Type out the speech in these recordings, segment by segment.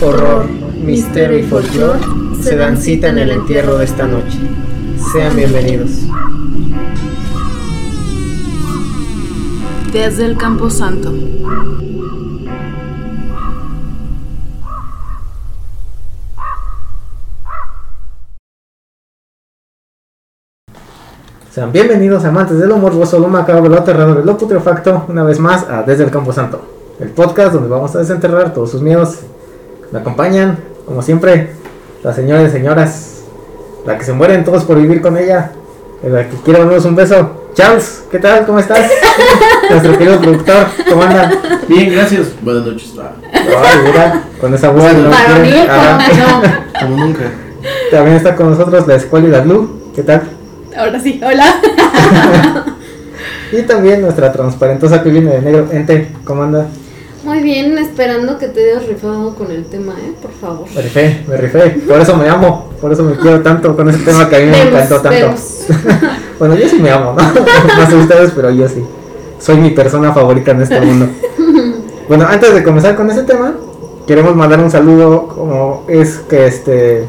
horror, misterio y folclore se dan cita en el entierro de esta noche. Sean bienvenidos. Desde el Campo Santo. Sean bienvenidos amantes de lo morboso, lo macabro, lo aterrador, lo putrefacto, una vez más a Desde el Campo Santo, el podcast donde vamos a desenterrar todos sus miedos. Me acompañan, como siempre, las señoras y señoras, la que se mueren todos por vivir con ella, la que quiere darnos un beso. Charles, ¿qué tal? ¿Cómo estás? Nuestro querido productor, ¿cómo anda? Bien, gracias. Buenas noches. Ay, mira, con esa voz no Para mí, quiere- Ajá. no. Como nunca. También está con nosotros la escuela y la Blue, ¿qué tal? Ahora sí, hola. Y también nuestra transparentosa que viene de negro, Ente, ¿cómo anda? Muy bien, esperando que te hayas rifado con el tema, ¿eh? Por favor. Me rifé, me rifé, por eso me amo, por eso me quiero tanto con ese tema que a mí me encantó tanto. bueno, yo sí me amo, ¿no? no sé ustedes, pero yo sí. Soy mi persona favorita en este mundo. bueno, antes de comenzar con ese tema, queremos mandar un saludo como es que este...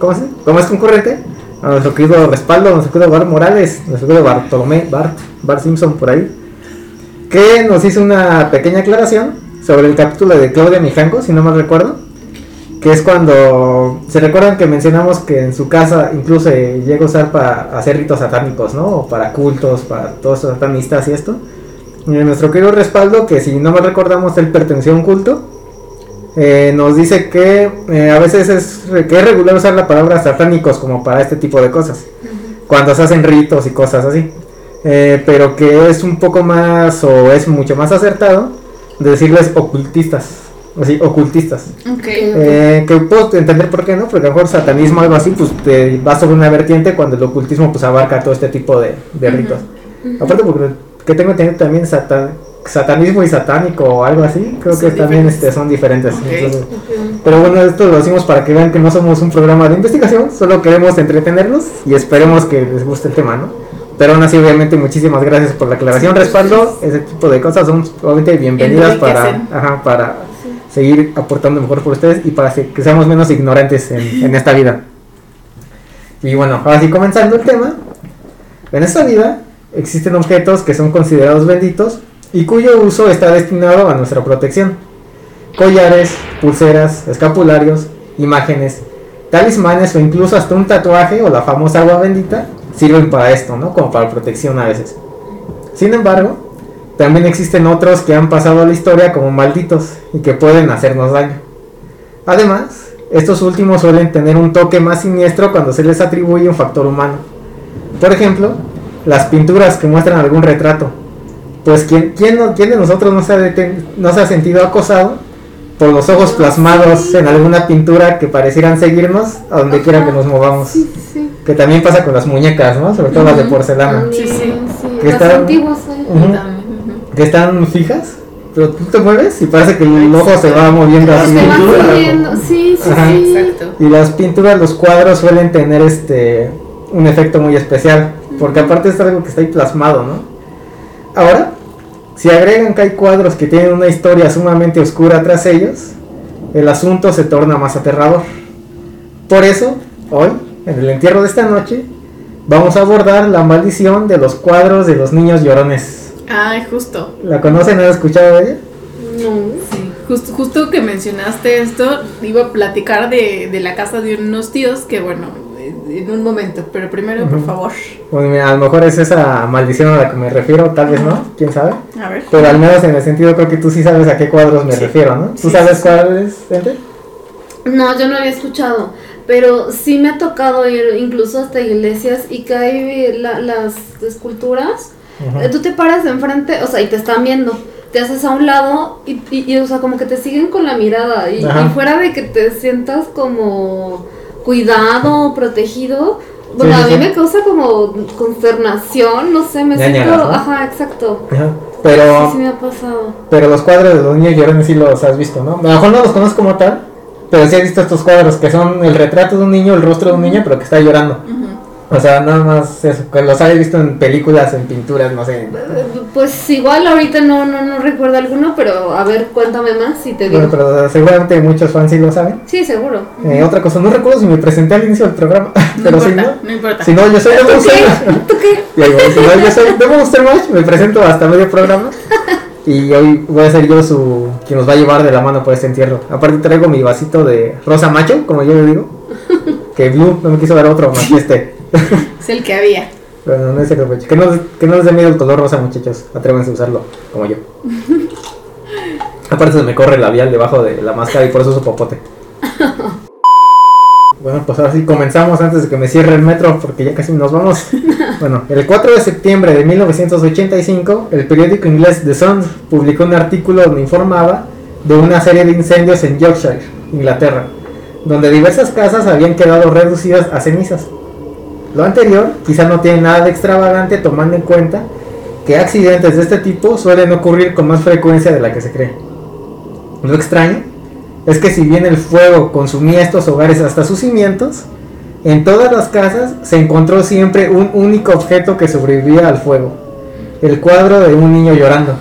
¿Cómo, se, ¿Cómo es concurrente? A nuestro querido respaldo, a nuestro querido Bart Morales, nuestro querido Bartolomé, Bart, Bart Simpson por ahí, que nos hizo una pequeña aclaración sobre el capítulo de Claudia Mijanco, si no mal recuerdo, que es cuando se recuerdan que mencionamos que en su casa incluso eh, llega a usar para hacer ritos satánicos, ¿no? O para cultos, para todos los satanistas y esto. Y nuestro querido respaldo, que si no mal recordamos, él perteneció a un culto, eh, nos dice que eh, a veces es, que es regular usar la palabra satánicos como para este tipo de cosas, cuando se hacen ritos y cosas así. Eh, pero que es un poco más o es mucho más acertado decirles ocultistas, así, ocultistas. Eh, que puedo entender por qué no, porque a lo mejor satanismo o algo así, pues te va sobre una vertiente cuando el ocultismo pues abarca todo este tipo de, de ritos. Aparte porque que tengo entendido también satan- satanismo y satánico o algo así, creo que también este, son diferentes. Entonces, pero bueno, esto lo decimos para que vean que no somos un programa de investigación, solo queremos entretenerlos y esperemos que les guste el tema, ¿no? Pero aún así, obviamente, muchísimas gracias por la aclaración, respaldo, ese tipo de cosas. Son obviamente bienvenidas para, ajá, para seguir aportando mejor por ustedes y para que seamos menos ignorantes en, en esta vida. Y bueno, ahora sí comenzando el tema, en esta vida existen objetos que son considerados benditos y cuyo uso está destinado a nuestra protección. Collares, pulseras, escapularios, imágenes, talismanes o incluso hasta un tatuaje o la famosa agua bendita sirven para esto, ¿no? Como para protección a veces. Sin embargo, también existen otros que han pasado a la historia como malditos y que pueden hacernos daño. Además, estos últimos suelen tener un toque más siniestro cuando se les atribuye un factor humano. Por ejemplo, las pinturas que muestran algún retrato. Pues ¿quién, quién, quién de nosotros no se, ha no se ha sentido acosado por los ojos plasmados en alguna pintura que parecieran seguirnos a donde quiera que nos movamos? Sí, sí. Que también pasa con las muñecas, ¿no? Sobre todo las de porcelana. También, Sí, sí. sí. Que Las antiguas, ¿eh? Están fijas, pero tú te mueves y parece que el ojo se va moviendo así. se pintura. siguiendo, Sí, sí, Ajá. sí. Exacto. Y las pinturas, los cuadros suelen tener este un efecto muy especial, porque aparte es algo que está ahí plasmado, ¿no? Ahora, si agregan que hay cuadros que tienen una historia sumamente oscura tras ellos, el asunto se torna más aterrador. Por eso, hoy, en el entierro de esta noche, vamos a abordar la maldición de los cuadros de los niños llorones. Ay, justo. ¿La conocen? ¿Han escuchado de ella? No. Sí. Justo, justo que mencionaste esto, iba a platicar de, de la casa de unos tíos que, bueno, en un momento, pero primero, por favor. Bueno, mira, a lo mejor es esa maldición a la que me refiero, tal vez no, quién sabe. A ver. Pero al menos en el sentido creo que tú sí sabes a qué cuadros me Sí. refiero, ¿no? ¿Tú Sí, sabes sí, cuáles, Ente? No, yo no había escuchado, pero sí me ha tocado ir incluso hasta iglesias y que hay la- las esculturas. Eh, Tú te paras enfrente, o sea, y te están viendo. Te haces a un lado y, y- y, o sea, como que te siguen con la mirada. Y fuera de que te sientas como cuidado, protegido, bueno, Sí, sí, a mí sí. me causa como consternación, no sé, me siento. ¿no? Ajá, exacto. Ajá. Pero, sí me ha pasado. pero los cuadros de los niños llorones sí los has visto, ¿no? A lo mejor no los conozco como tal, pero sí he visto estos cuadros que son el retrato de un niño, el rostro de un niño, pero que está llorando. O sea, nada más eso, que los hayas visto en películas, en pinturas, no sé. Pues igual ahorita no, no, no recuerdo alguno, pero a ver, cuéntame más y te digo. Bueno, pero seguramente muchos fans sí lo saben. Sí, seguro. Eh, otra cosa, no recuerdo si me presenté al inicio del programa, No pero si importa, no, no importa. si no, yo soy ¿Tú Debo qué? Monster- ¿Tú qué? Digo, si no, yo soy Debo Monster Mash, me presento hasta medio programa. Y hoy voy a ser yo su quien nos va a llevar de la mano por este entierro. Aparte traigo mi vasito de rosa macho, como yo le digo. Que Blue no me quiso dar otro más que este. Es el que había. Bueno, no es macho. Que no, que no les dé miedo el color rosa, muchachos. Atrévanse a usarlo, como yo. Aparte se me corre el labial debajo de la máscara y por eso su popote. Bueno, pues ahora sí comenzamos antes de que me cierre el metro porque ya casi nos vamos. Bueno, el 4 de septiembre de 1985, el periódico inglés The Sun publicó un artículo donde informaba de una serie de incendios en Yorkshire, Inglaterra, donde diversas casas habían quedado reducidas a cenizas. Lo anterior quizá no tiene nada de extravagante tomando en cuenta que accidentes de este tipo suelen ocurrir con más frecuencia de la que se cree. Lo extraño es que si bien el fuego consumía estos hogares hasta sus cimientos, en todas las casas se encontró siempre un único objeto que sobrevivía al fuego, el cuadro de un niño llorando.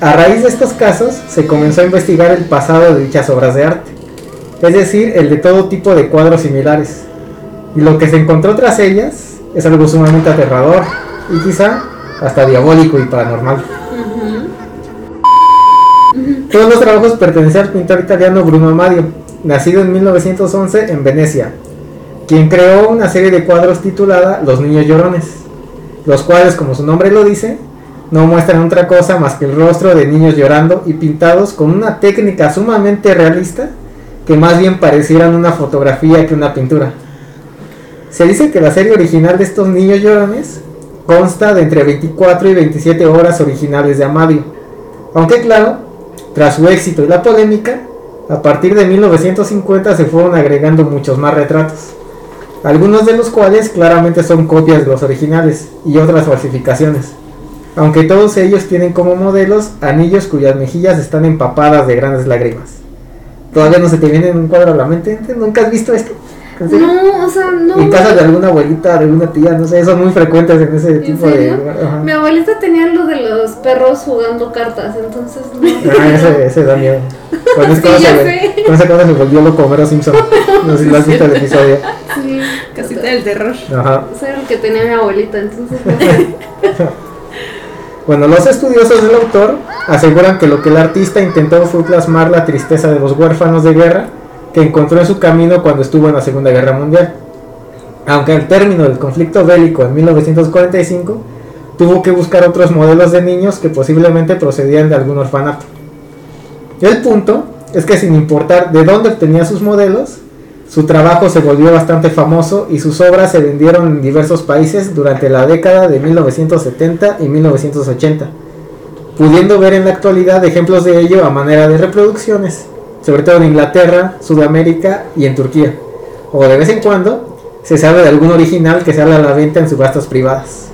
A raíz de estos casos se comenzó a investigar el pasado de dichas obras de arte, es decir, el de todo tipo de cuadros similares. Y lo que se encontró tras ellas es algo sumamente aterrador y quizá hasta diabólico y paranormal. Todos los trabajos pertenecían al pintor italiano Bruno Amadio, nacido en 1911 en Venecia, quien creó una serie de cuadros titulada Los Niños Llorones, los cuales, como su nombre lo dice, no muestran otra cosa más que el rostro de niños llorando y pintados con una técnica sumamente realista que más bien parecieran una fotografía que una pintura. Se dice que la serie original de estos niños llorones consta de entre 24 y 27 horas originales de Amadio. Aunque claro, tras su éxito y la polémica, a partir de 1950 se fueron agregando muchos más retratos, algunos de los cuales claramente son copias de los originales y otras falsificaciones, aunque todos ellos tienen como modelos anillos cuyas mejillas están empapadas de grandes lágrimas. Todavía no se te viene en un cuadro a la mente, ¿nunca has visto esto? ¿En? No, o sea, no. En casa de alguna abuelita, de alguna tía, no sé, son muy frecuentes en ese tipo serio? de... ajá. Mi abuelita tenía lo de los perros jugando cartas, entonces no. Ah, ese, ese da miedo. Con Sí, cosa se, esa se volvió loco Homero Simpson. No sé si lo has visto el episodio. Sí. Casita del terror. Ajá. Eso era lo que tenía mi abuelita, entonces no. Bueno, los estudiosos del autor aseguran que lo que el artista intentó fue plasmar la tristeza de los huérfanos de guerra que encontró en su camino cuando estuvo en la Segunda Guerra Mundial. Aunque al término del conflicto bélico en 1945 tuvo que buscar otros modelos de niños que posiblemente procedían de algún orfanato. El punto es que sin importar de dónde obtenía sus modelos, su trabajo se volvió bastante famoso y sus obras se vendieron en diversos países durante la década de 1970 y 1980, pudiendo ver en la actualidad ejemplos de ello a manera de reproducciones, sobre todo en Inglaterra, Sudamérica y en Turquía, o de vez en cuando se sabe de algún original que sale a la venta en subastas privadas.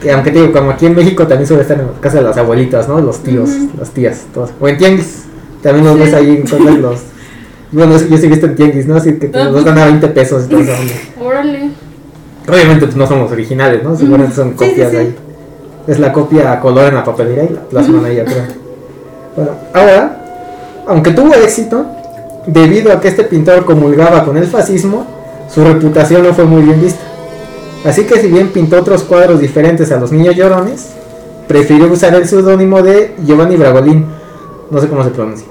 Que aunque te digo, como aquí en México también suele estar en la casa de las abuelitas, ¿no? Los tíos, las tías, todos. O en tianguis. También los Sí. ves ahí, encuentras los... Bueno, yo sí he visto en tianguis, ¿no? Así que te los dan a 20 pesos. Órale. Obviamente pues, no son los originales, ¿no? Seguramente son sí, copias sí. de ahí. Es la copia a color en la papelera y la plasman ahí atrás. Bueno, ahora, aunque tuvo éxito, debido a que este pintor comulgaba con el fascismo, su reputación no fue muy bien vista. Así que si bien pintó otros cuadros diferentes a los niños llorones, prefirió usar el seudónimo de Giovanni Bragolin, no sé cómo se pronuncia.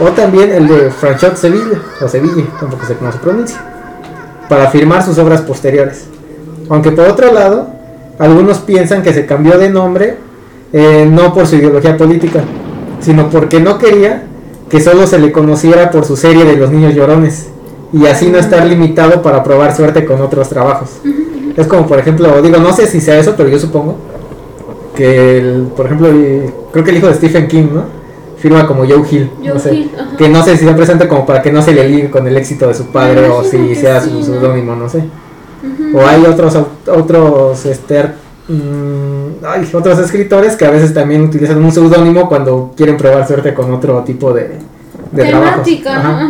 O también el de Franchot Sevilla, o Sevilla, tampoco sé cómo se pronuncia, para firmar sus obras posteriores. Aunque por otro lado, algunos piensan que se cambió de nombre eh, no por su ideología política, sino porque no quería que solo se le conociera por su serie de los niños llorones y así no estar limitado para probar suerte con otros trabajos. Es como por ejemplo, digo, no sé si sea eso, pero yo supongo que, el- por ejemplo, el- creo que el hijo de Stephen King, ¿no? Firma como Joe Hill, no sé, Hill, que no sé si está presente como para que no se le ligue con el éxito de su padre o si sea sí, su ¿no? seudónimo, no sé. O hay otros otros este ar- mm, ay, otros escritores que a veces también utilizan un seudónimo cuando quieren probar suerte con otro tipo de, de trabajos. Temática. Ajá.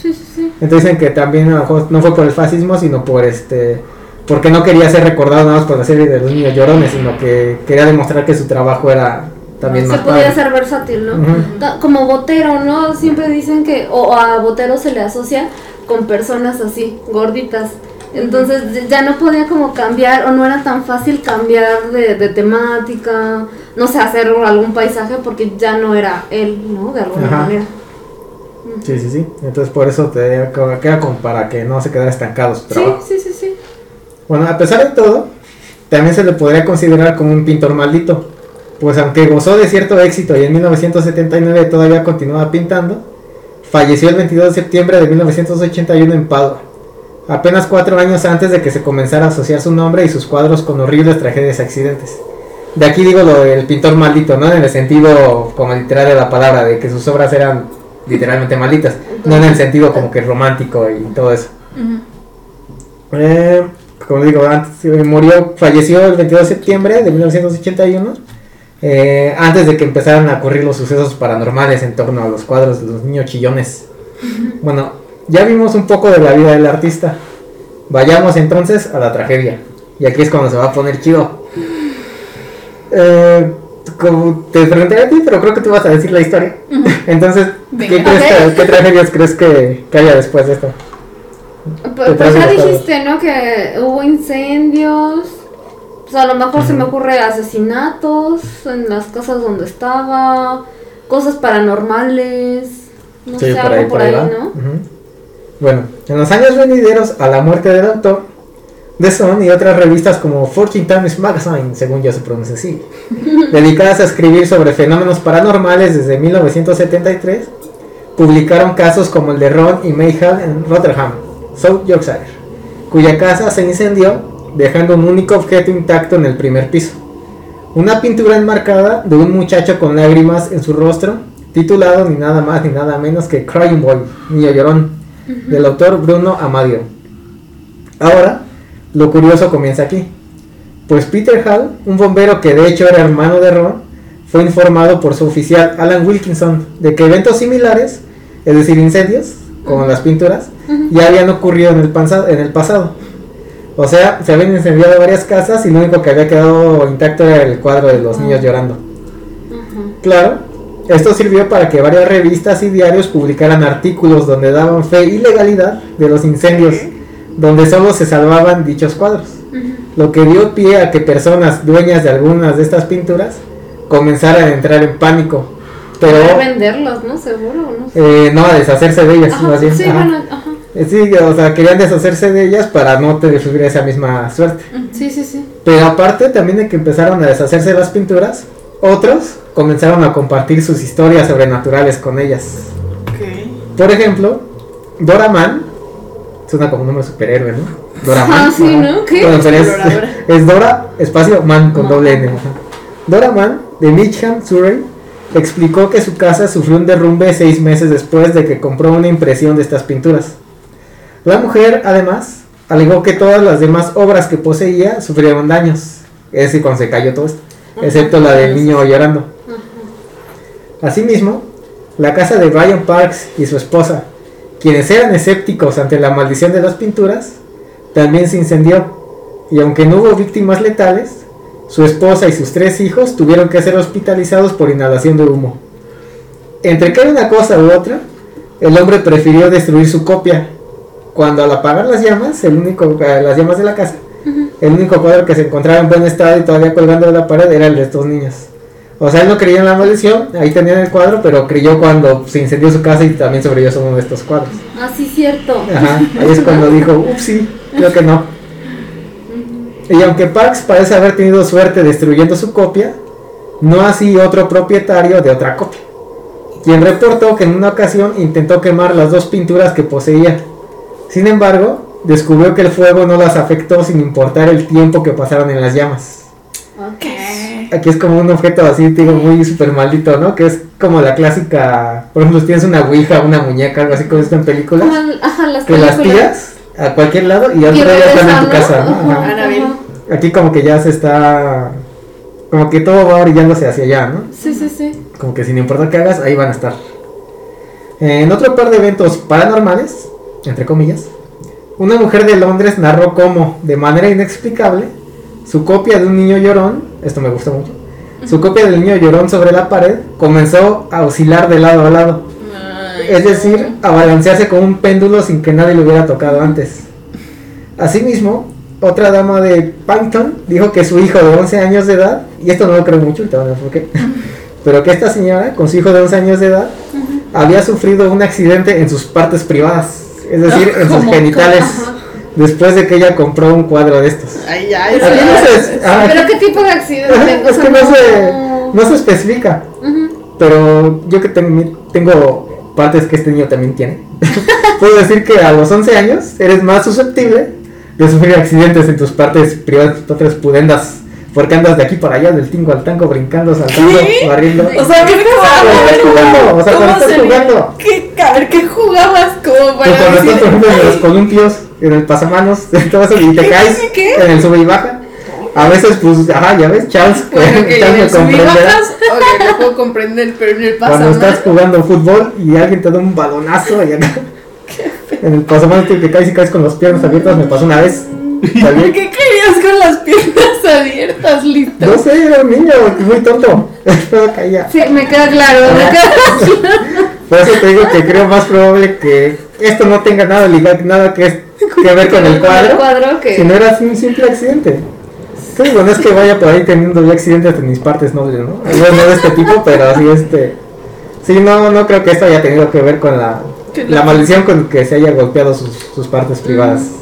Sí, sí, sí. Entonces dicen que también a lo mejor no fue por el fascismo, sino por este porque no quería ser recordado nada más por la serie de los niños llorones, sino que quería demostrar que su trabajo era también Se más podía padre. ser versátil, ¿no? Como Botero, ¿no? Siempre dicen que, o a Botero se le asocia con personas así, gorditas. Entonces ya no podía como cambiar, o no era tan fácil cambiar de, de temática, no sé, hacer algún paisaje porque ya no era él, ¿no? De alguna Ajá. manera. Sí, sí, sí. Entonces por eso te queda como para que no se quedara estancado su Sí, trabajo. sí, sí, sí. Bueno, a pesar de todo, también se le podría considerar como un pintor maldito, pues aunque gozó de cierto éxito y en 1979 todavía continuaba pintando, falleció el 22 de septiembre de 1981 en Padua, apenas cuatro años antes de que se comenzara a asociar su nombre y sus cuadros con horribles tragedias y accidentes. De aquí digo lo del pintor maldito, ¿no? En el sentido como literal de la palabra, de que sus obras eran literalmente malditas, no en el sentido como que romántico y todo eso. Eh, como digo, antes, eh, murió, falleció el 22 de septiembre de 1981, eh, antes de que empezaran a ocurrir los sucesos paranormales en torno a los cuadros de los niños chillones. Bueno, ya vimos un poco de la vida del artista. Vayamos entonces a la tragedia. Y aquí es cuando se va a poner chido. Eh, como te pregunté a ti, pero creo que tú vas a decir la historia. Entonces, ¿qué, Venga. crees que- Ok. ¿qué tragedias crees que, que haya después de esto? Pues, pues ya dijiste, ¿no? Que hubo incendios. Pues a lo mejor se me ocurre asesinatos en las casas donde estaba, cosas paranormales, no Sí, sé, algo por ahí. ¿no? Bueno, en los años venideros a la muerte del autor, The Sun y otras revistas como Fortune Times Magazine, según yo se pronuncia así, dedicadas a escribir sobre fenómenos paranormales desde 1973, publicaron casos como el de Ron y May Hall en Rotherham, South Yorkshire, cuya casa se incendió dejando un único objeto intacto en el primer piso. Una pintura enmarcada de un muchacho con lágrimas en su rostro, titulado ni nada más ni nada menos que Crying Boy, Niño Llorón, del autor Bruno Amadio. Ahora, lo curioso comienza aquí. Pues Peter Hall, un bombero que de hecho era hermano de Ron, fue informado por su oficial Alan Wilkinson de que eventos similares, es decir, incendios, como las pinturas, ya habían ocurrido en el, en el pasado. O sea, se habían incendiado varias casas y lo único que había quedado intacto era el cuadro de los niños llorando. Claro, esto sirvió para que varias revistas y diarios publicaran artículos donde daban fe y legalidad de los incendios, donde solo se salvaban dichos cuadros. Lo que dio pie a que personas dueñas de algunas de estas pinturas comenzaran a entrar en pánico. Pero Para venderlos, ¿no? Seguro, no sé. eh, no a deshacerse de ellas, Ajá, más bien. sí, Ajá. bueno, ajá. Eh, Sí, o sea, querían deshacerse de ellas para no sufrir esa misma suerte. Sí, sí, sí. Pero aparte también de que empezaron a deshacerse de las pinturas, otros comenzaron a compartir sus historias sobrenaturales con ellas. Ok. Por ejemplo, Dora Man, suena como un nombre de superhéroe, ¿no? Dora Man. Ah, sí. ¿no? ¿Qué? Bueno, pero es, Dora, espacio Man con doble N. ajá. Dora Man, de Mitcham, Surrey, explicó que su casa sufrió un derrumbe seis meses después de que compró una impresión de estas pinturas. La mujer, además, alegó que todas las demás obras que poseía sufrieron daños, es decir, cuando se cayó todo esto, excepto la del niño llorando. Asimismo, la casa de Brian Parks y su esposa, quienes eran escépticos ante la maldición de las pinturas, también se incendió, y aunque no hubo víctimas letales, su esposa y sus tres hijos tuvieron que ser hospitalizados por inhalación de humo. Entre que una cosa u otra, el hombre prefirió destruir su copia, cuando al apagar las llamas, el único, eh, las llamas de la casa, el único cuadro que se encontraba en buen estado y todavía colgando de la pared era el de estos niños. O sea, él no creía en la maldición, ahí tenían el cuadro, pero creyó cuando se incendió su casa y también sobrevivió uno de estos cuadros. Ah, sí, cierto. Ajá, ahí es cuando dijo, ups, sí, creo que no. Y aunque Parks parece haber tenido suerte destruyendo su copia, no así otro propietario de otra copia, quien reportó que en una ocasión intentó quemar las dos pinturas que poseía. Sin embargo, descubrió que el fuego no las afectó sin importar el tiempo que pasaron en las llamas. Ok. Aquí es como un objeto así, te digo, muy super maldito, ¿no? Que es como la clásica, por ejemplo, si tienes una ouija, una muñeca, algo así como esto en películas Ajá, las que las tiras a cualquier lado y Y otro día están en tu casa, ¿no? Ajá. Ajá. Aquí como que ya se está, como que todo va orillándose hacia allá, ¿no? Sí, sí, sí. Como que sin importar qué hagas, ahí van a estar. En otro par de eventos paranormales, entre comillas, una mujer de Londres narró cómo, de manera inexplicable, su copia de un niño llorón, esto me gusta mucho, su copia del niño llorón sobre la pared comenzó a oscilar de lado a lado. Ay, Es decir, a balancearse como un péndulo sin que nadie lo hubiera tocado antes. Asimismo, otra dama de Paddington dijo que su hijo de 11 años de edad, y esto no lo creo mucho, por qué, pero que esta señora, con su hijo de 11 años de edad, había sufrido un accidente en sus partes privadas, es decir, en sus genitales, Ajá. después de que ella compró un cuadro de estos. Ay, ya, Aquí eso Aquí ya- no se, ah, ¿Pero qué tipo de accidente? O es que no se, no- se especifica. Pero yo que ten- tengo partes que este niño también tiene, puedo decir que a los 11 años eres más susceptible de sufrir accidentes en tus partes privadas, tus partes pudendas, porque andas de aquí para allá, del tingo al tango, brincando, saltando, ¿Qué? barriendo. O sea, ¿qué Cuando estás jugando, o sea, cuando estás jugando. ¿Qué, a ver, ¿qué jugabas como para cuando estás, por ejemplo, en los columpios, en el pasamanos, en todo eso, y te caes en el sube y baja. A veces, pues, ajá, ya ves, Charles, Bueno, que Charles me el subir comprenderá. bajas, ok, lo puedo comprender, pero en el Cuando pasamanos. estás jugando fútbol y alguien te da un balonazo y acá. En el pasamanos que caes y caes con las piernas abiertas, me pasó una vez. ¿Por qué caías con las piernas abiertas, listo? No sé, era un niño muy tonto. Todo caía. Sí, me queda claro, me queda claro. Por eso te digo que creo más probable que esto no tenga nada, nada que, que ver con el cuadro, cuadro que... si no era un simple accidente. Sí, bueno, es que vaya por ahí teniendo ya accidentes en mis partes nobles, ¿no? Bueno, no de este tipo, pero así este. Sí, no, no creo que esto haya tenido que ver con la, la maldición con que se haya golpeado sus, sus partes privadas.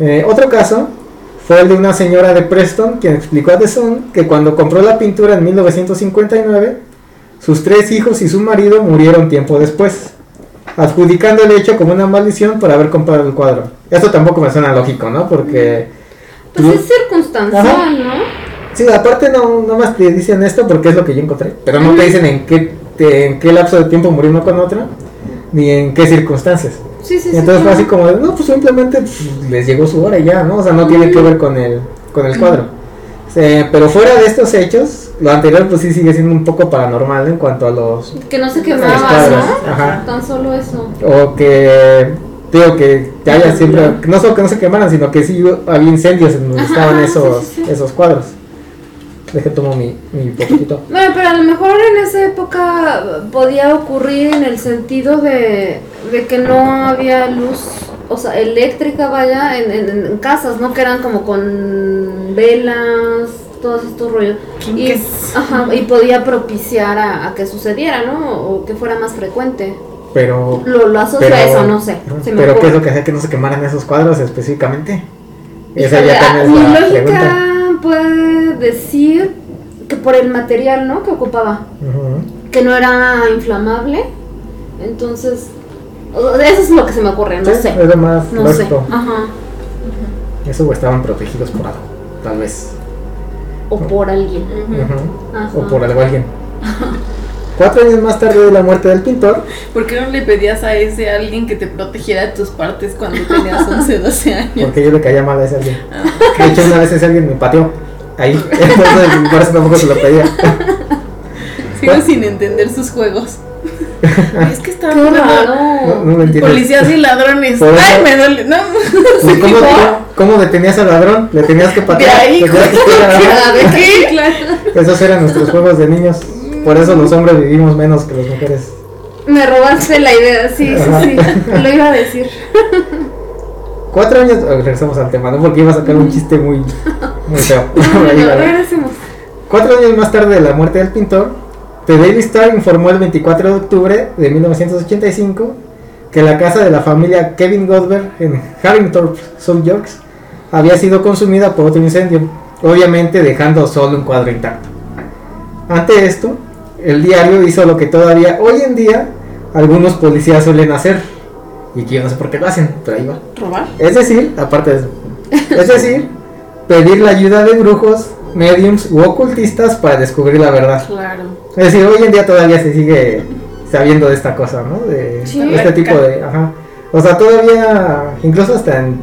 Eh, otro caso fue el de una señora de Preston quien explicó a The Sun que cuando compró la pintura en 1959, sus tres hijos y su marido murieron tiempo después, adjudicando el hecho como una maldición por haber comprado el cuadro. Esto tampoco me suena lógico, ¿no? Porque... Pues es circunstancial, Ajá. ¿no? Sí, aparte no, no más te dicen esto porque es lo que yo encontré, pero no te dicen en qué, en qué lapso de tiempo murió uno con otra, ni en qué circunstancias. Sí, sí, Y sí. entonces fue así como de, no, pues simplemente pues, les llegó su hora y ya, ¿no? O sea, no tiene que ver con el, con el cuadro. Eh, pero fuera de estos hechos, lo anterior pues sí sigue siendo un poco paranormal en cuanto a los... Que no se quemaba, ¿no? ajá. Tan solo eso. O que, digo, que haya siempre, no solo que no se quemaran, sino que sí había incendios en donde estaban esos, esos cuadros. Deje tomo mi, mi poquito. Bueno, pero a lo mejor en esa época podía ocurrir en el sentido de, de que no había luz, o sea, eléctrica, vaya, en, en- en casas, ¿no? Que eran como con velas, todos estos rollos. Y, ajá, y podía propiciar a, a que sucediera, ¿no? O que fuera más frecuente. Pero... Lo, lo asocio pero, a eso, no sé. se me pero ¿qué es lo que hacía que no se quemaran esos cuadros específicamente? Esa ya ah, también mi es la lógica pregunta. Puede decir que por el material, ¿no? Que ocupaba. Que no era inflamable. Entonces, eso es lo que se me ocurre, no Sí, sé. es lo más No sé. Ajá. Eso o estaban protegidos por algo, tal vez. O por alguien. Ajá. O por algo alguien. Cuatro años más tarde de la muerte del pintor, ¿Por qué no le pedías a ese alguien que te protegiera tus partes cuando tenías 11, 12 años? porque yo le caía mal a ese alguien. Ah, De hecho, una vez ese alguien me pateó. Ahí. Entonces, por eso tampoco se lo pedía. Sigo sin entender sus juegos. es que estaba No, no entiendo. policías y ladrones. Por eso- Ay, me duele. No, Pues, ¿Cómo, cómo detenías al ladrón? Le tenías que de patear. ahí, tenías que pegar, ajá. ¿de qué? Claro. Esos eran nuestros juegos de niños. Por eso los hombres vivimos menos que las mujeres. Me robaste la idea, sí, Ajá. sí, sí. Lo iba a decir. Cuatro años, oh, regresamos al tema, ¿no? Porque iba a sacar un chiste muy, muy feo. No, Ahí no, va. regresemos. Cuatro años más tarde de la muerte del pintor, The Daily Star informó el 24 de octubre de 1985 que la casa de la familia Kevin Goldberg en Harrington, South York, había sido consumida por otro incendio, obviamente dejando solo un cuadro intacto. Ante esto, el diario hizo lo que todavía hoy en día algunos policías suelen hacer, y que yo no sé por qué lo hacen, pero ahí va. ¿Robar? Es decir, aparte de eso, es decir, pedir la ayuda de brujos, mediums u ocultistas para descubrir la verdad. Claro. Es decir, hoy en día todavía se sigue sabiendo de esta cosa, ¿no? De Sí. este tipo de, ajá. O sea, todavía, incluso hasta en,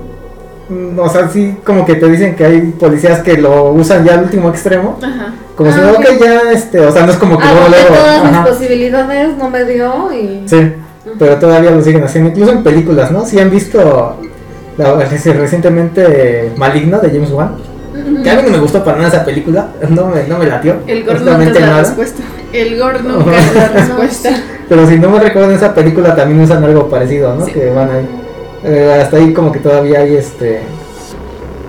o sea, sí, como que te dicen que hay policías que lo usan ya al último extremo, Ajá. como si Ah, no, ok. que ya, este, o sea, no es como que luego, Agoté luego, todas ajá. mis posibilidades, no me dio y. Sí, pero todavía lo siguen haciendo, incluso en películas, ¿no? Si han visto la- reci- recientemente Maligno de James Wan, que a mí no me gustó para nada esa película, no me, no me latió. El gore nunca es la respuesta. El gore nunca es la respuesta. Pero si no me recuerdo en esa película también usan algo parecido, ¿no? Sí. Que van ahí. Eh, hasta ahí como que todavía hay este.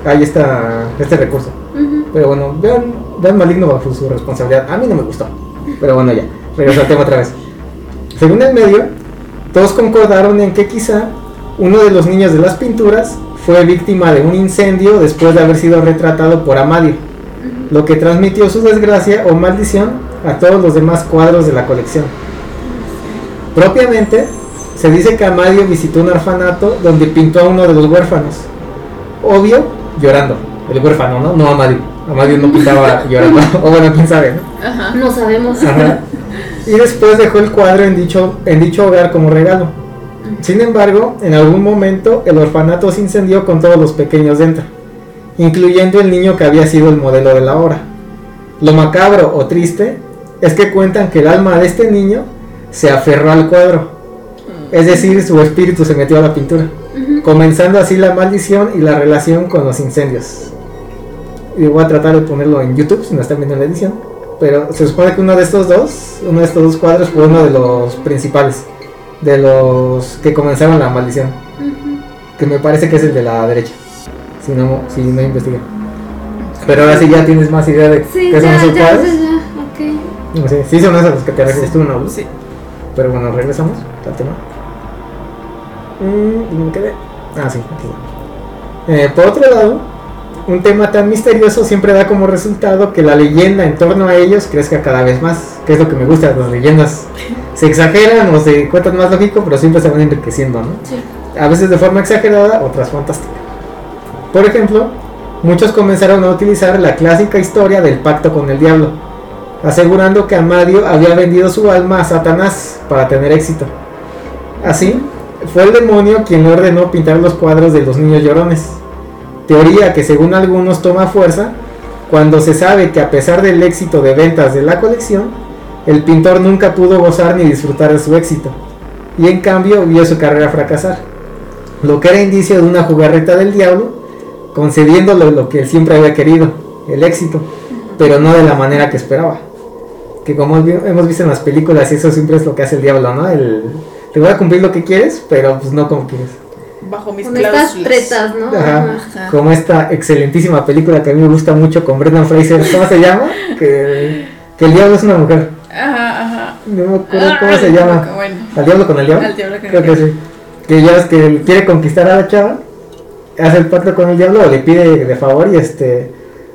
Hay esta, este recurso. Ujú. Pero bueno, vean, vean Maligno bajo su responsabilidad. A mí no me gustó. Pero bueno, ya. Regreso al tema otra vez. Según el medio, todos concordaron en que quizá uno de los niños de las pinturas fue víctima de un incendio después de haber sido retratado por Amadio, lo que transmitió su desgracia o maldición a todos los demás cuadros de la colección. Propiamente, se dice que Amadio visitó un orfanato donde pintó a uno de los huérfanos. Obvio, llorando. El huérfano, ¿no? No Amadio. Amadio no pintaba llorando. O bueno, quién sabe, ¿no? Ajá. No sabemos. Ajá. Y después dejó el cuadro en dicho, en dicho hogar como regalo. Sin embargo, en algún momento el orfanato se incendió con todos los pequeños dentro, incluyendo el niño que había sido el modelo de la obra. Lo macabro o triste es que cuentan que el alma de este niño se aferró al cuadro, es decir, su espíritu se metió a la pintura, comenzando así la maldición y la relación con los incendios. Y voy a tratar de ponerlo en YouTube si no están viendo la edición. Pero se supone que uno de estos dos, uno de estos dos cuadros fue uno de los principales, de los que comenzaron la maldición, que me parece que es el de la derecha, si no, si no investigué. Pero ahora sí ya tienes más idea de Sí, qué son ya, esos ya, cuadros. ya, ok. No sé, sí son esos a los que te refieres tú, ¿no? Sí. Pero bueno, regresamos al tema. Mm, ¿dónde me quedé? Ah, sí. Eh, por otro lado, un tema tan misterioso siempre da como resultado que la leyenda en torno a ellos crezca cada vez más, que es lo que me gusta de las leyendas. Se exageran o se cuentan más lógico, pero siempre se van enriqueciendo, ¿no? Sí. A veces de forma exagerada, otras fantástica. Por ejemplo, muchos comenzaron a utilizar la clásica historia del pacto con el diablo, asegurando que Amadio había vendido su alma a Satanás para tener éxito. Así, fue el demonio quien ordenó pintar los cuadros de los niños llorones. Teoría que según algunos toma fuerza cuando se sabe que a pesar del éxito de ventas de la colección, el pintor nunca pudo gozar ni disfrutar de su éxito, y en cambio vio su carrera fracasar, lo que era indicio de una jugarreta del diablo, concediéndole lo que siempre había querido, el éxito, pero no de la manera que esperaba. Que como hemos visto en las películas, eso siempre es lo que hace el diablo, ¿no? El, te voy a cumplir lo que quieres, pero pues no como quieres. Bajo mis Con estas cláusulas. tretas, ¿no? Ajá. Ajá. Como esta excelentísima película que a mí me gusta mucho con Brendan Fraser, ¿cómo se llama? Que, que el diablo es una mujer. Ajá, ajá. No me acuerdo cómo Ah, se llama. Bueno. ¿Al diablo con el diablo? Al diablo con el Creo que diablo. sí. Que ya es que quiere conquistar a la chava, hace el pacto con el diablo o le pide de favor y este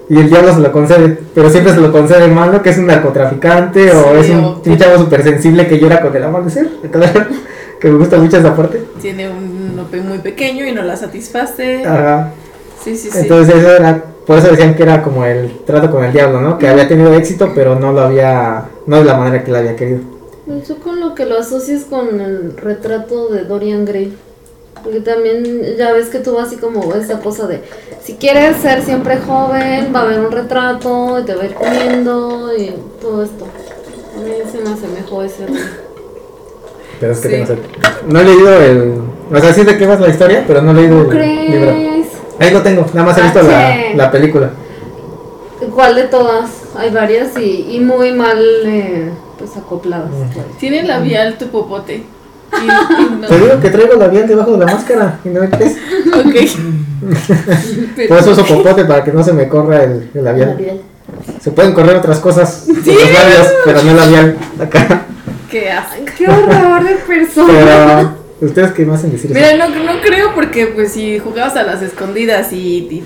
y el diablo se lo concede, pero siempre se lo concede el malo, que es un narcotraficante o es un, o- un chavo súper sensible que llora con el amanecer, que me gusta mucho esa parte. Tiene un nope muy pequeño y no la satisface. Ajá. Sí, sí, sí. Entonces eso era, por eso decían que era como el trato con el diablo, ¿no? Que había tenido éxito, pero no lo había, no de la manera que él había querido. Yo con lo que lo asocias con el retrato de Dorian Gray. Porque también ya ves que tuvo así como esa cosa de si quieres ser siempre joven, va a haber un retrato y te va a ir comiendo y todo esto. A mí se me asemejó ese rollo. Pero es que Sí. tengo sed. No he leído el, o sea, sí de qué va la historia, pero no he leído ¿Cómo el libro. Ahí lo tengo, nada más he visto la, la película. ¿Cuál de todas? Hay varias y, y muy mal eh, pues acopladas. Tiene labial tu popote. Y, y no. Te digo que traigo labial debajo de la máscara y no me crees. Ok. Por eso uso popote para que no se me corra el, el labial. Labial. Se pueden correr otras cosas de los labios, pero no el labial acá. Qué asco. ¡Qué horror de persona! Pero, ¿ustedes qué me hacen decir eso? Mira, no, no creo porque pues si jugabas a las escondidas y, y,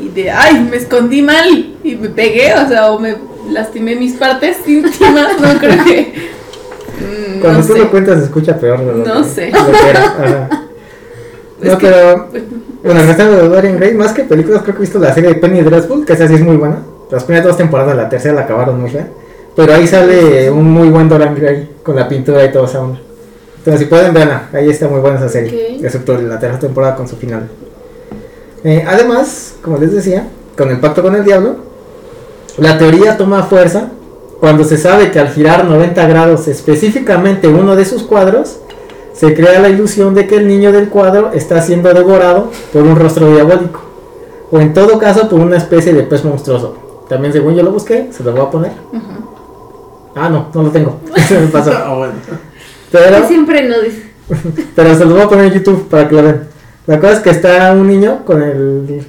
y de, ay, me escondí mal y me pegué, o sea, o me lastimé mis partes íntimas, no creo que... mm, Cuando no tú sé. lo cuentas se escucha peor No que- sé. No, pero bueno, el resto de Dorian Gray, más que películas, creo que he visto la serie de Penny Dreadful, que esa sí es muy buena. Las primeras dos temporadas, la tercera la acabaron muy fea. Pero ahí sale un muy buen Dorian Gray con la pintura y toda esa onda. Entonces, si pueden, verla. Ahí está muy buena esa serie. Ok. Excepto la tercera temporada con su final. Eh, además, como les decía, con el pacto con el diablo, la teoría toma fuerza cuando se sabe que al girar 90 grados específicamente uno de sus cuadros, se crea la ilusión de que el niño del cuadro está siendo devorado por un rostro diabólico, o en todo caso por una especie de pez monstruoso. También según yo lo busqué, se lo voy a poner. Ah, no, no lo tengo. Se me pasó. Ah, bueno. Pero, siempre no dice. pero se lo voy a poner en YouTube para que lo vean. La cosa es que está un niño con el,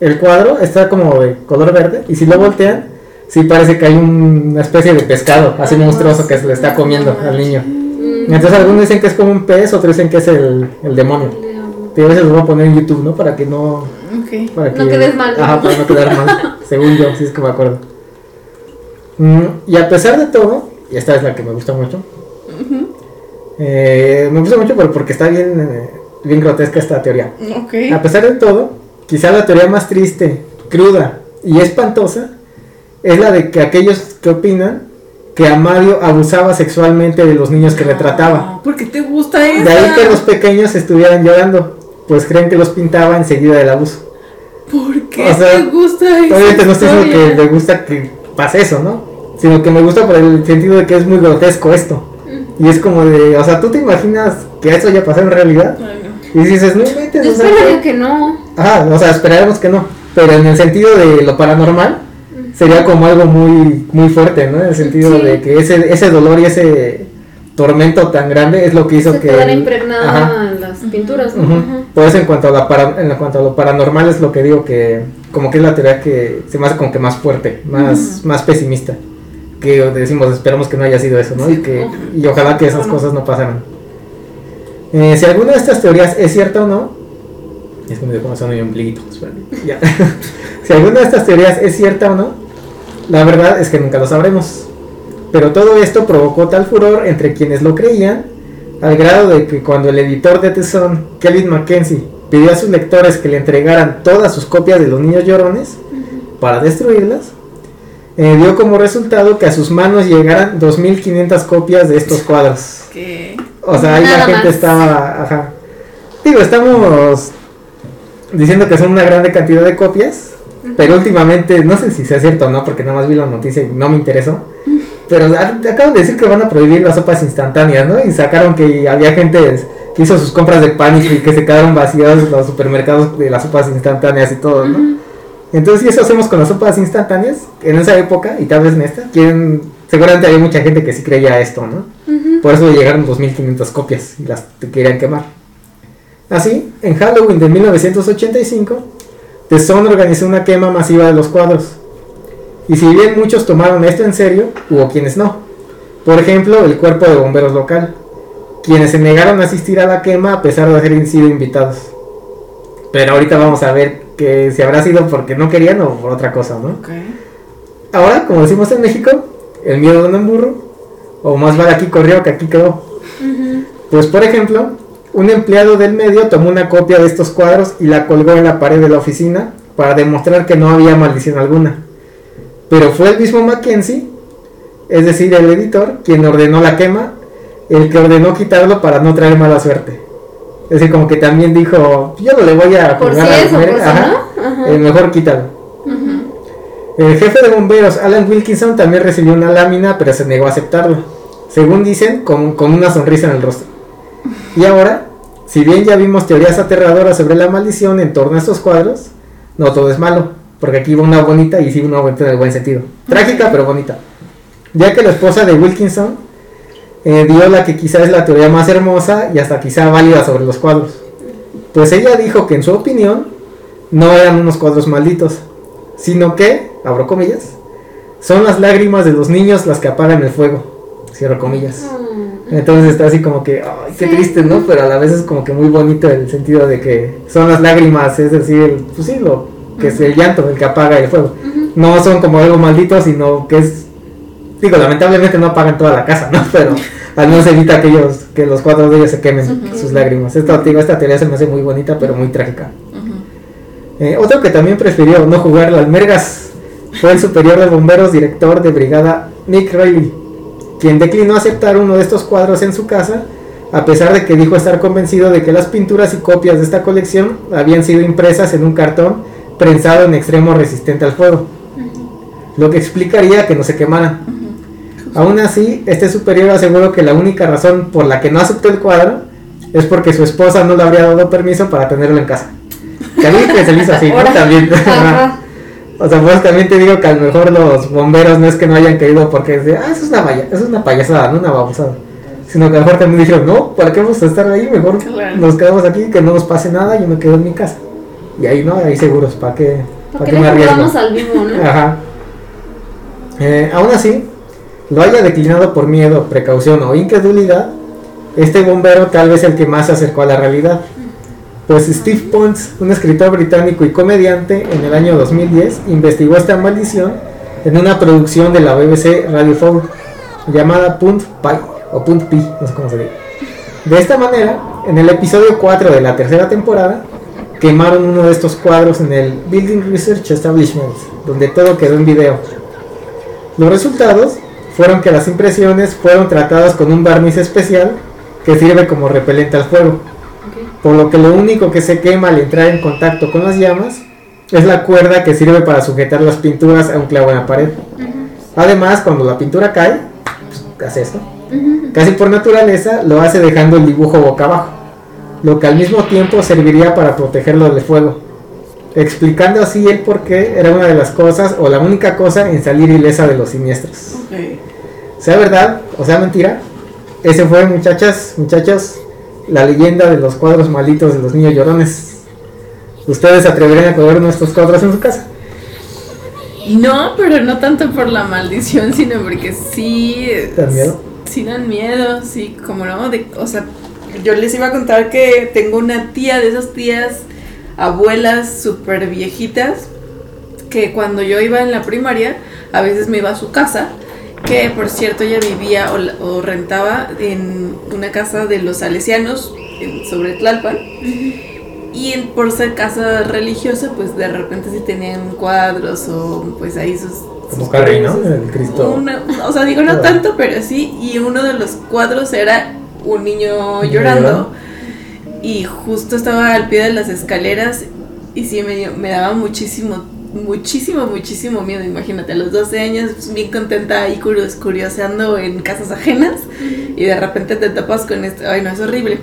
el cuadro, está como de color verde, y si lo voltean, sí parece que hay un- una especie de pescado, así monstruoso, que se le está comiendo al niño. Mm, Entonces algunos dicen que es como un pez, otros dicen que es el, el demonio. Y a veces lo voy a poner en YouTube, ¿no? Para que no... Ok. Para No que, quedes mal. Ajá, para no quedar mal. según yo, sí es que me acuerdo. Mm, y a pesar de todo, y esta es la que me gusta mucho, eh, me gusta mucho por- porque está bien, eh, bien grotesca esta teoría. A pesar de todo, quizá la teoría más triste, cruda y espantosa es la de que aquellos que opinan que Amadio abusaba sexualmente de los niños que retrataba. No, ¿Por qué te gusta eso? De ahí que los pequeños estuvieran llorando, pues creen que los pintaba enseguida del abuso. ¿Por qué O sea, te gusta eso? Obviamente no estoy diciendo que me gusta que pase eso, ¿no? Sino que me gusta por el sentido de que es muy grotesco esto. Y es como de, o sea, ¿tú te imaginas que eso ya pasó en realidad? Y dices, no inventes, Yo o sea, que no. Ajá, o sea, esperaremos que no. Pero en el sentido de lo paranormal, sería como algo muy, muy fuerte, ¿no? En el sentido Sí. de que ese, ese dolor y ese tormento tan grande es lo que hizo Se que... quedara el- impregnada Ajá. en las pinturas, ¿no? Ujú. Ajá. Por eso en cuanto a la para- en cuanto a lo paranormal es lo que digo que como que es la teoría que se me hace como que más fuerte, más, más pesimista. Que decimos, esperamos que no haya sido eso, ¿no? Y que y ojalá que esas cosas no pasaran. Eh, si alguna de estas teorías es cierta o no, es que me dio como son mi ombliguito, ya. si alguna de estas teorías es cierta o no, la verdad es que nunca lo sabremos. Pero todo esto provocó tal furor entre quienes lo creían, al grado de que cuando el editor de The Sun, Kevin Mackenzie, pidió a sus lectores que le entregaran todas sus copias de Los Niños Llorones para destruirlas, eh, dio como resultado que a sus manos llegaran 2.500 copias de estos cuadros. ¿Qué? O sea, ahí la gente más. estaba. Ajá. Digo, estamos diciendo que son una grande cantidad de copias. Pero últimamente, no sé si sea cierto o no, porque nada más vi la noticia y no me interesó. Pero a- acaban de decir que van a prohibir las sopas instantáneas, ¿no? Y sacaron que había gente que hizo sus compras de pánico y que se quedaron vacíos los supermercados de las sopas instantáneas y todo, ¿no? Entonces, si eso hacemos con las sopas instantáneas, en esa época, y tal vez en esta, quieren, seguramente había mucha gente que sí creía esto, ¿no? Por eso llegaron 2.500 copias y las querían quemar. Así, en Halloween de 1985, The Sun organizó una quema masiva de los cuadros. Y si bien muchos tomaron esto en serio, hubo quienes no. Por ejemplo, el cuerpo de bomberos local, quienes se negaron a asistir a la quema a pesar de haber sido invitados. Pero ahorita vamos a ver que si habrá sido porque no querían o por otra cosa, ¿no? Ok. Ahora, como decimos en México, el miedo de un burro, o más vale aquí corrió que aquí quedó. Pues por ejemplo, un empleado del medio tomó una copia de estos cuadros y la colgó en la pared de la oficina para demostrar que no había maldición alguna. Pero fue el mismo Mackenzie, es decir, el editor, quien ordenó la quema, el que ordenó quitarlo para no traer mala suerte. Es decir, como que también dijo, yo no le voy a Por si jugar a eso, comer", por si ajá, no. Ajá. eh, mejor quítalo. El jefe de bomberos, Alan Wilkinson, también recibió una lámina, pero se negó a aceptarlo. Según dicen, con, con una sonrisa en el rostro. Y ahora, si bien ya vimos teorías aterradoras sobre la maldición en torno a estos cuadros, no todo es malo, porque aquí va una bonita y sí una bonita en el buen sentido. Trágica, pero bonita. Ya que la esposa de Wilkinson eh, dio la que quizá es la teoría más hermosa y hasta quizá válida sobre los cuadros. Pues ella dijo que en su opinión no eran unos cuadros malditos, sino que, abro comillas, son las lágrimas de los niños las que apagan el fuego, cierro comillas. Entonces está así como que, ay, qué Sí. triste, ¿no? Pero a la vez es como que muy bonito el sentido de que son las lágrimas, es decir, pues sí, lo que es el llanto el que apaga el fuego. No son como algo maldito, sino que es, digo, lamentablemente no apagan toda la casa, ¿no? Pero al menos evita que ellos, que los cuadros de ellos se quemen sus lágrimas. Esta, digo, esta teoría se me hace muy bonita, pero muy trágica. Eh, otro que también prefirió no jugar las mergas fue el superior de bomberos, director de brigada Nick Riley, quien declinó aceptar uno de estos cuadros en su casa, a pesar de que dijo estar convencido de que las pinturas y copias de esta colección habían sido impresas en un cartón prensado en extremo resistente al fuego, lo que explicaría que no se quemaran. Aún así, este superior aseguró que la única razón por la que no aceptó el cuadro es porque su esposa no le habría dado permiso para tenerlo en casa. Que a mí que se le hizo así. También. O sea, pues también te digo que a lo mejor los bomberos no es que no hayan querido porque es de, ah, eso es una, eso es una payasada, no una babosada. Sino que a lo mejor también dijeron, no, ¿para qué vamos a estar ahí? Mejor Claro. nos quedamos aquí, que no nos pase nada, yo me quedo en mi casa. Y ahí no, ahí seguros, ¿para qué, ¿Por para qué me arriesgo? al vivo, no? Ajá. Eh, aún así, lo haya declinado por miedo, precaución o incredulidad, este bombero tal vez el que más se acercó a la realidad. Pues Steve Pons, un escritor británico y comediante, en el año 2010 investigó esta maldición en una producción de la BBC Radio 4 llamada Punt Pi o Punt Pi, no sé cómo se dice. De esta manera, en el episodio 4 de la tercera temporada, quemaron uno de estos cuadros en el Building Research Establishment, donde todo quedó en video. Los resultados fueron que las impresiones fueron tratadas con un barniz especial que sirve como repelente al fuego, por lo que lo único que se quema al entrar en contacto con las llamas es la cuerda que sirve para sujetar las pinturas a un clavo en la pared. Además, cuando la pintura cae, pues, hace esto. Casi por naturaleza lo hace dejando el dibujo boca abajo, lo que al mismo tiempo serviría para protegerlo del fuego, explicando así el por qué era una de las cosas o la única cosa en salir ilesa de los siniestros. Ok. Sea verdad o sea mentira, ese fue muchachas, muchachos, la leyenda de los cuadros malitos de los niños llorones. ¿Ustedes se atreverían a coger nuestros cuadros en su casa? No, pero no tanto por la maldición, sino porque sí. ¿Te dan miedo? Sí dan miedo, sí, como no. De, o sea, yo les iba a contar que tengo una tía de esas tías, abuelas súper viejitas, que cuando yo iba en la primaria, a veces me iba a su casa, que por cierto ella vivía o, rentaba en una casa de los salesianos en- sobre Tlalpan. Y en- por ser casa religiosa, pues de repente sí tenían cuadros o pues ahí sus... Como Carrie, ¿no? El Cristo. Una- o sea, digo no tanto, pero sí. Y uno de los cuadros era un niño llorando. Y justo estaba al pie de las escaleras y sí me, dio- me daba muchísimo, muchísimo, muchísimo miedo. Imagínate, a los 12 años, pues, bien contenta ahí curios, curioseando en casas ajenas y de repente te tapas con esto. Ay, no, es horrible.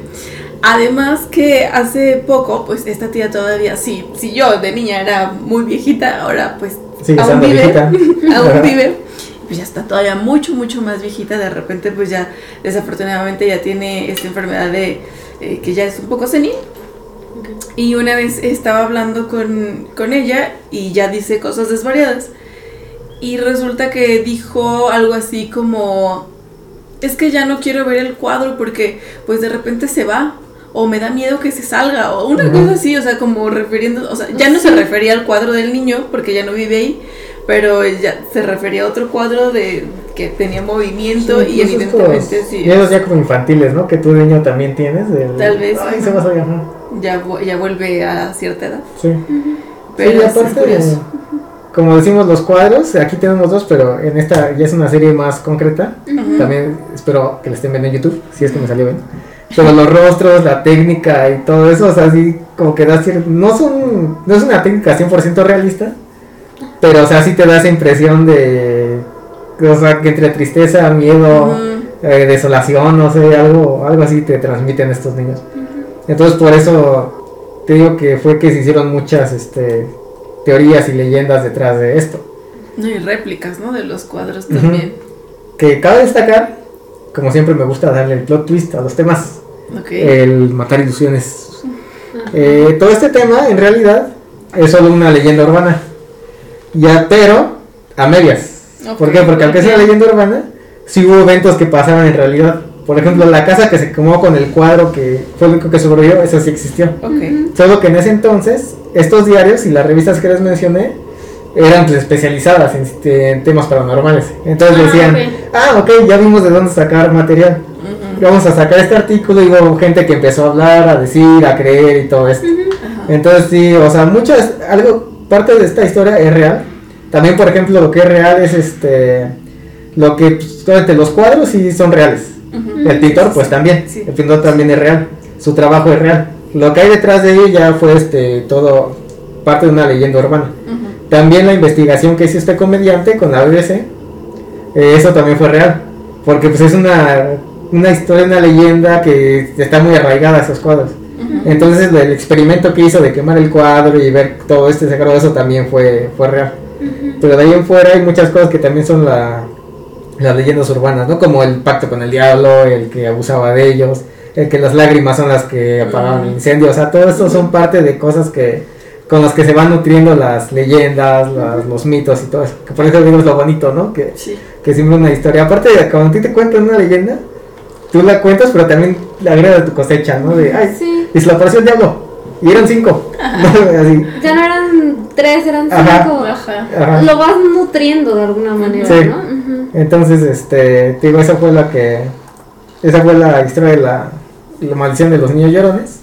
Además que hace poco, pues esta tía todavía, sí, si yo de niña era muy viejita, ahora pues Sigue aún vive, aún Ajá. vive, pues ya está todavía mucho, mucho más viejita, de repente pues ya desafortunadamente ya tiene esta enfermedad de eh, que ya es un poco senil. Y una vez estaba hablando con, con ella y ya dice cosas desvariadas. Y resulta que dijo algo así como, es que ya no quiero ver el cuadro porque pues de repente se va. O me da miedo que se salga, o una Ujú. cosa así, o sea, como refiriendo, o sea, ya no se refería al cuadro del niño, porque ya no vive ahí, pero ya se refería a otro cuadro de que tenía movimiento y Incluso evidentemente sí. Miedos ya como infantiles, ¿no? Que tu niño también tienes. Tal vez, Ay, se va a ya, ya vuelve a cierta edad. Sí. Pero sí, aparte, es curioso. como decimos los cuadros, aquí tenemos dos, pero en esta ya es una serie más concreta. También espero que la estén viendo en YouTube, si es que me salió bien. Pero los rostros, la técnica y todo eso, o sea, así como que da cierto... No, son, no es una técnica 100% realista, pero o sea, sí te da esa impresión de... O sea, que entre tristeza, miedo, eh, desolación, no sé, algo, algo así te transmiten estos niños. Entonces por eso te digo que fue que se hicieron muchas este, teorías y leyendas detrás de esto. No, y réplicas, ¿no? De los cuadros también. Que cabe destacar, como siempre me gusta darle el plot twist a los temas, Ok. el matar ilusiones. Eh, todo este tema en realidad es solo una leyenda urbana. Ya, pero a medias. Ok, ¿Por qué? Porque aunque sea leyenda urbana, sí hubo eventos que pasaron en realidad. Por ejemplo, la casa que se quemó con el cuadro que fue lo único que sobrevivió, eso sí existió. Ok. Solo que en ese entonces, estos diarios y las revistas que les mencioné eran pues, especializadas en, este, en temas paranormales. Entonces Ah, decían, ah, ok, ya vimos de dónde sacar material. Ujú. Vamos a sacar este artículo y hubo gente que empezó a hablar, a decir, a creer y todo esto. Entonces sí, o sea, muchas, algo, parte de esta historia es real. También, por ejemplo, lo que es real es este, lo que, pues, los cuadros sí son reales. El pintor, pues también. Sí. El pintor también es real. Su trabajo es real. Lo que hay detrás de ello ya fue este todo parte de una leyenda urbana. También la investigación que hizo este comediante con la BBC, eh, eso también fue real. Porque pues es una una historia, una leyenda que está muy arraigada a esos cuadros. Entonces el experimento que hizo de quemar el cuadro y ver todo este secreto, eso también fue, fue real. Pero de ahí en fuera hay muchas cosas que también son la, las leyendas urbanas, ¿no? Como el pacto con el diablo, el que abusaba de ellos, el que las lágrimas son las que apagaban el incendio, o sea, todo esto son parte de cosas que con las que se van nutriendo las leyendas, las- los mitos y todo eso. Que por eso digo es lo bonito, ¿no? Que, Sí. que siempre una historia. Aparte cuando a ti te cuentan una leyenda, tú la cuentas, pero también le agregas a tu cosecha, ¿no? De, ay, Sí. y se le apareció el diablo. Y eran cinco. Así. Ya no eran tres, eran Ajá. cinco. Ajá. Ajá. Lo vas nutriendo de alguna manera, Sí. ¿no? Entonces, este, te digo, esa fue la que, esa fue la historia de la, la maldición de los niños llorones.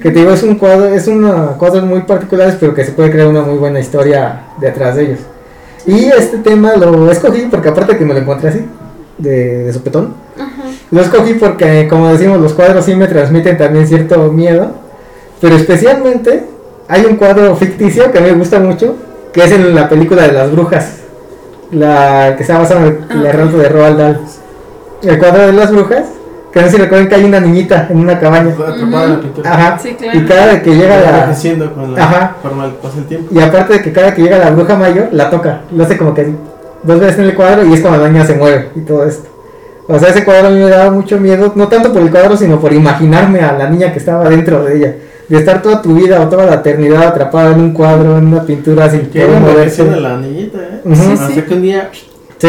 Que te digo, es un cuadro, es una cuadros muy particulares, pero que se puede crear una muy buena historia detrás de ellos. Y este tema lo escogí porque aparte que me lo encontré así, de, de sopetón, Ajá. Lo escogí porque, como decimos, los cuadros sí me transmiten también cierto miedo, pero especialmente hay un cuadro ficticio que me gusta mucho, que es en la película de las brujas, la que está basada en el, Ah, relato de Roald Dahl. El cuadro de las brujas, que no sé si recuerdan que hay una niñita en una cabaña. Atrapada en la pintura. Ajá. Sí, claro. Y cada vez que llega la, con la Ajá. forma que pasa el tiempo. y aparte de que cada que llega la bruja mayor, la toca. Lo hace como que dos veces en el cuadro y es cuando la niña se mueve y todo esto. O sea, ese cuadro a mí me daba mucho miedo, no tanto por el cuadro, sino por imaginarme a la niña que estaba dentro de ella. De estar toda tu vida o toda la eternidad atrapada en un cuadro, en una pintura sin Que poder moverse. envejeciendo la niñita, ¿eh? Ujú. Sí, sí. que un día. Sí,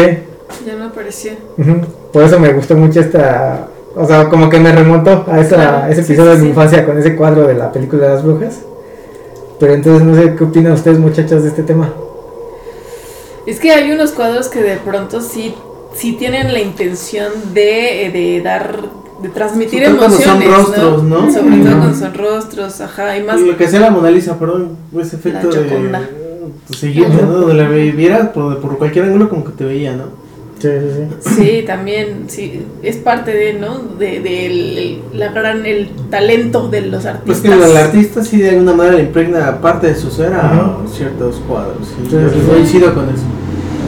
Ya me apareció. ujú. por eso me gustó mucho esta... O sea, como que me remontó a, esa, Claro, a ese episodio sí, de mi sí. infancia con ese cuadro de la película de las brujas. Pero entonces no sé qué opinan ustedes muchachos de este tema. Es que hay unos cuadros que de pronto sí, sí tienen la intención de, de dar, de transmitir Sobre todo cuando son emociones, rostros, ¿no? Sobre todo Ujú. cuando son rostros, ajá, y más. Lo que hacía la Mona Lisa, perdón, ese efecto La de. Tu siguiente, ¿no? Donde la vieras por, por cualquier ángulo, como que te veía, ¿no? Sí, sí, sí. Sí, también, sí, es parte de, ¿no? De, de el- la gran, el talento de los Pues artistas. que el artista sí de alguna manera le impregna parte de su ser a Ujú. ciertos cuadros. Sí, sí, sí. coincido con eso.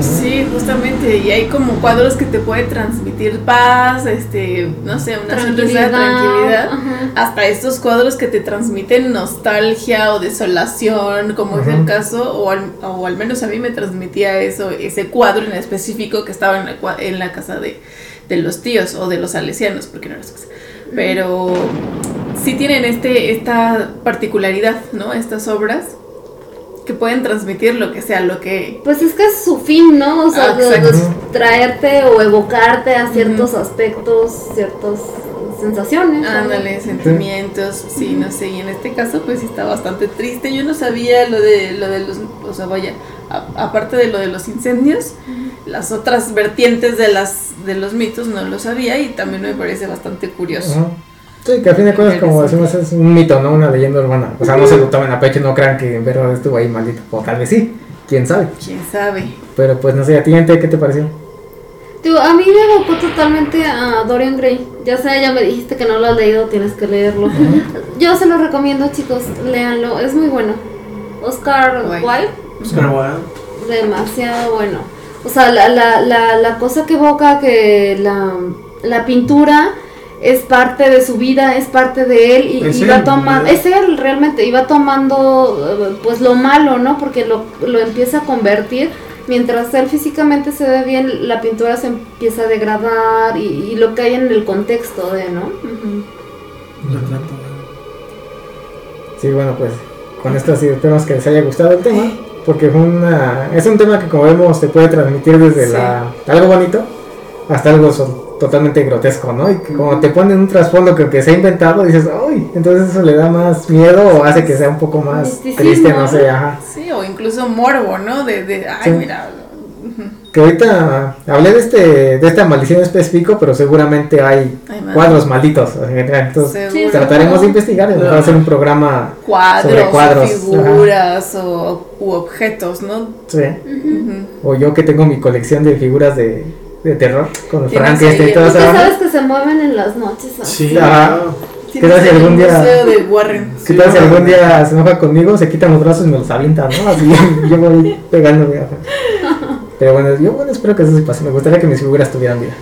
Sí, justamente, y hay como cuadros que te pueden transmitir paz, este, no sé, una sonrisa, tranquilidad. Ajá. hasta estos cuadros que te transmiten nostalgia o desolación, como es el caso, o al, o al menos a mí me transmitía eso, ese cuadro en específico que estaba en la, cua- en la casa de, de los tíos o de los salesianos, porque no era su casa. Pero sí tienen este, esta particularidad, ¿no? Estas obras que pueden transmitir lo que sea, lo que... Pues es que es su fin, ¿no? O sea, Ah, de- de exacto. traerte o evocarte a ciertos aspectos, ciertas sensaciones. ¿no? Ándale, sentimientos, sí, no sé, y en este caso pues sí está bastante triste. Yo no sabía lo de lo de los, o sea, vaya, a- aparte de lo de los incendios, las otras vertientes de las de los mitos no lo sabía y también me parece bastante curioso. Sí, que a fin de cuentas, como decimos, es un mito, ¿no? Una leyenda urbana. O sea, no se lo tomen a pecho, no crean que en verdad estuvo ahí maldito. O tal vez sí, quién sabe. Quién sabe. Pero pues no sé, a ti, gente, ¿qué te pareció? Digo, a mí me evocó totalmente a Dorian Gray. Ya sé, ya me dijiste que no lo has leído, tienes que leerlo. Yo se lo recomiendo, chicos, léanlo, es muy bueno. Oscar. Wilde, Oscar Wilde. demasiado bueno. O sea, la, la, la, la cosa que evoca que la, la pintura es parte de su vida, es parte de él y, Es y va tomando, es él realmente, y va tomando eh, pues lo malo, ¿no? Porque lo, lo empieza a convertir. Mientras él físicamente se ve bien, la pintura se empieza a degradar y, y lo que hay en el contexto de, ¿no? Retrato. Sí, bueno, pues con esto sí esperamos que les haya gustado el tema. Porque fue una, es un tema que como vemos se puede transmitir desde Sí. la, algo bonito hasta algo so- totalmente grotesco, ¿no? Y como te ponen un trasfondo que, que se ha inventado, dices, ¡ay! Entonces eso le da más miedo o hace que sea un poco más Misticismo, triste, no sé, ajá. Sí, o incluso morbo, ¿no? De, de ay, Sí. mira. Que ahorita hablé de este de esta maldición específico, pero seguramente hay cuadros malditos. Entonces Seguro. trataremos de investigar y mejor hacer un programa cuadros, sobre cuadros, o figuras o u objetos, ¿no? sí. O yo que tengo mi colección de figuras de, de terror con Tienes Frankenstein ahí y esa onda. sabes que se mueven en las noches. así. Sí, Ajá. ¿Qué tal si algún día- de Warren. ¿Qué Sí, tal si algún día se enoja conmigo, se quitan los brazos y me los avientan, ¿no? Así yo voy pegándome. Pero bueno, yo bueno, espero que eso sí pase. Me gustaría que mis figuras tuvieran vida.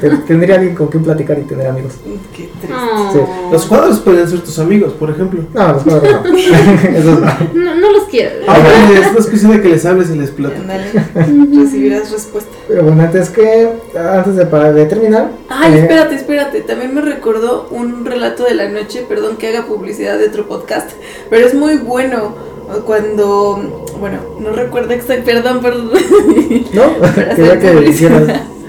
Te- Tendría alguien con quien platicar y tener amigos. Qué triste. Oh. Sí. Los cuadros pueden ser tus amigos, por ejemplo. No, los cuadros no. Esos no. No, no los quiero. Ah, bueno, es cuestión de que les hables y les platiques. Recibirás respuesta. Pero bueno, antes que, antes de, para, de terminar. Ay, eh, espérate, espérate. También me recordó un relato de la noche, perdón que haga publicidad de otro podcast, pero es muy bueno cuando, bueno, no recuerdo exacto, perdón, perdón. No, quería que hicieras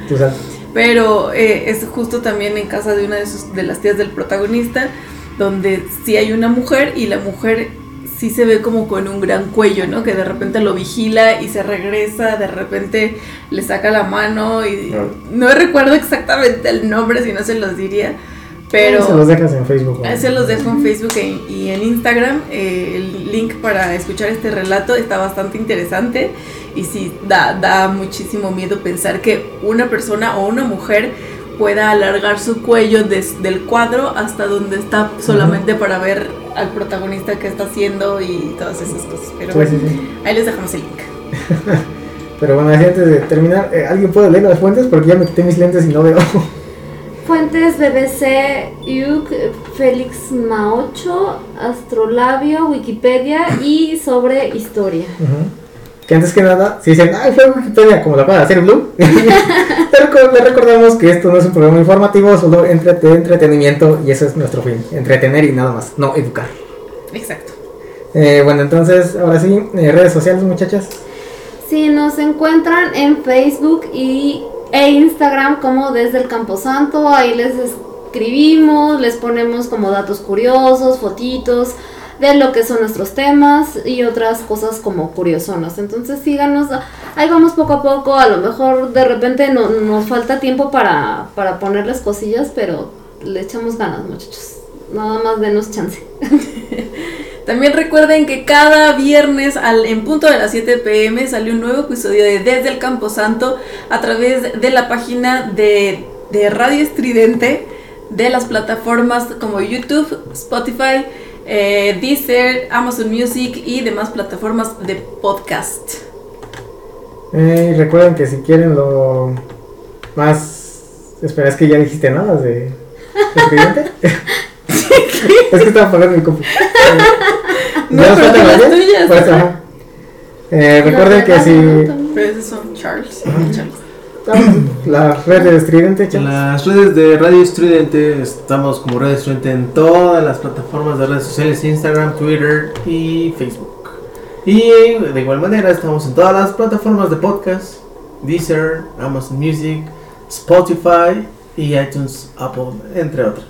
tu sal. Pero eh, es justo también en casa de una de, sus, de las tías del protagonista, donde sí hay una mujer y la mujer sí se ve como con un gran cuello, ¿no? Que de repente lo vigila y se regresa, de repente le saca la mano y Ah. no recuerdo exactamente el nombre, si no se los diría, pero... Se los dejas en Facebook. Se los dejo en Facebook e- y en Instagram. eh, el link para escuchar este relato está bastante interesante y sí, da, da muchísimo miedo pensar que una persona o una mujer pueda alargar su cuello desde el cuadro hasta donde está solamente para ver al protagonista que está haciendo y todas esas cosas. Pero Sí, bueno, sí, sí. ahí les dejamos el link. Pero bueno, así antes de terminar, eh, ¿alguien puede leer las fuentes? Porque ya me quité mis lentes y no veo. Fuentes BBC, UC, Félix Maocho, Astrolabio, Wikipedia y sobre historia. Ujú. Que antes que nada, si dicen, ay, fue Wikipedia, como la puede hacer Blue. Pero le recordamos que esto no es un programa informativo, solo entre- de entretenimiento y ese es nuestro fin. Entretener y nada más, no educar. Exacto. Eh, bueno, entonces, ahora sí, eh, redes sociales, muchachas. Sí, nos encuentran en Facebook y, e Instagram como desde el Camposanto. Ahí les escribimos, les ponemos como datos curiosos, fotitos de lo que son nuestros temas y otras cosas como curiosonas. Entonces síganos, ahí vamos poco a poco. A lo mejor de repente no, nos falta tiempo para, para ponerles cosillas, pero le echamos ganas, muchachos. Nada más denos chance. También recuerden que cada viernes al, en punto de las 7 pm sale un nuevo episodio de Desde el Camposanto a través de la página de, de Radio Estridente, de las plataformas como YouTube, Spotify, eh, Deezer, Amazon Music y demás plataformas de podcast. Eh, recuerden que si quieren lo más... Espera, es que ya dijiste nada de... ¿Escribiente? es que estaba pagando mi compu. No, ¿Ya nos pero las tuyas, Pues, ajá. ajá. Eh, recuerden que si... Pero esos son Charles. Charles. La red de estridente, chavos. las redes de Radio Estridente estamos como Radio Estridente en todas las plataformas de redes sociales, Instagram, Twitter y Facebook. Y de igual manera estamos en todas las plataformas de podcast, Deezer, Amazon Music, Spotify y iTunes, Apple, entre otras.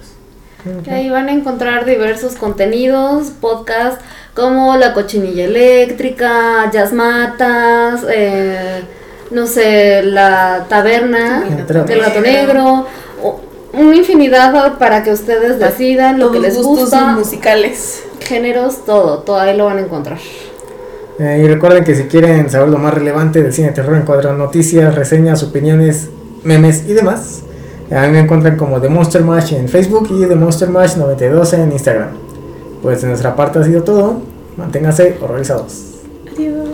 Que ahí van a encontrar diversos contenidos, podcasts como La Cochinilla Eléctrica, Jazz Matas, eh, no sé, La Taberna Entre del Gato Negro. O- una infinidad para que ustedes decidan lo que les gustos gusta, musicales. géneros, todo, todo ahí lo van a encontrar. Eh, y recuerden que si quieren saber lo más relevante del cine de terror, encuentran noticias, reseñas, opiniones, memes y demás. A mí me encuentran como The Monster Mash en Facebook y The Monster Mash 92 en Instagram. Pues de nuestra parte ha sido todo. Manténganse horrorizados. Adiós.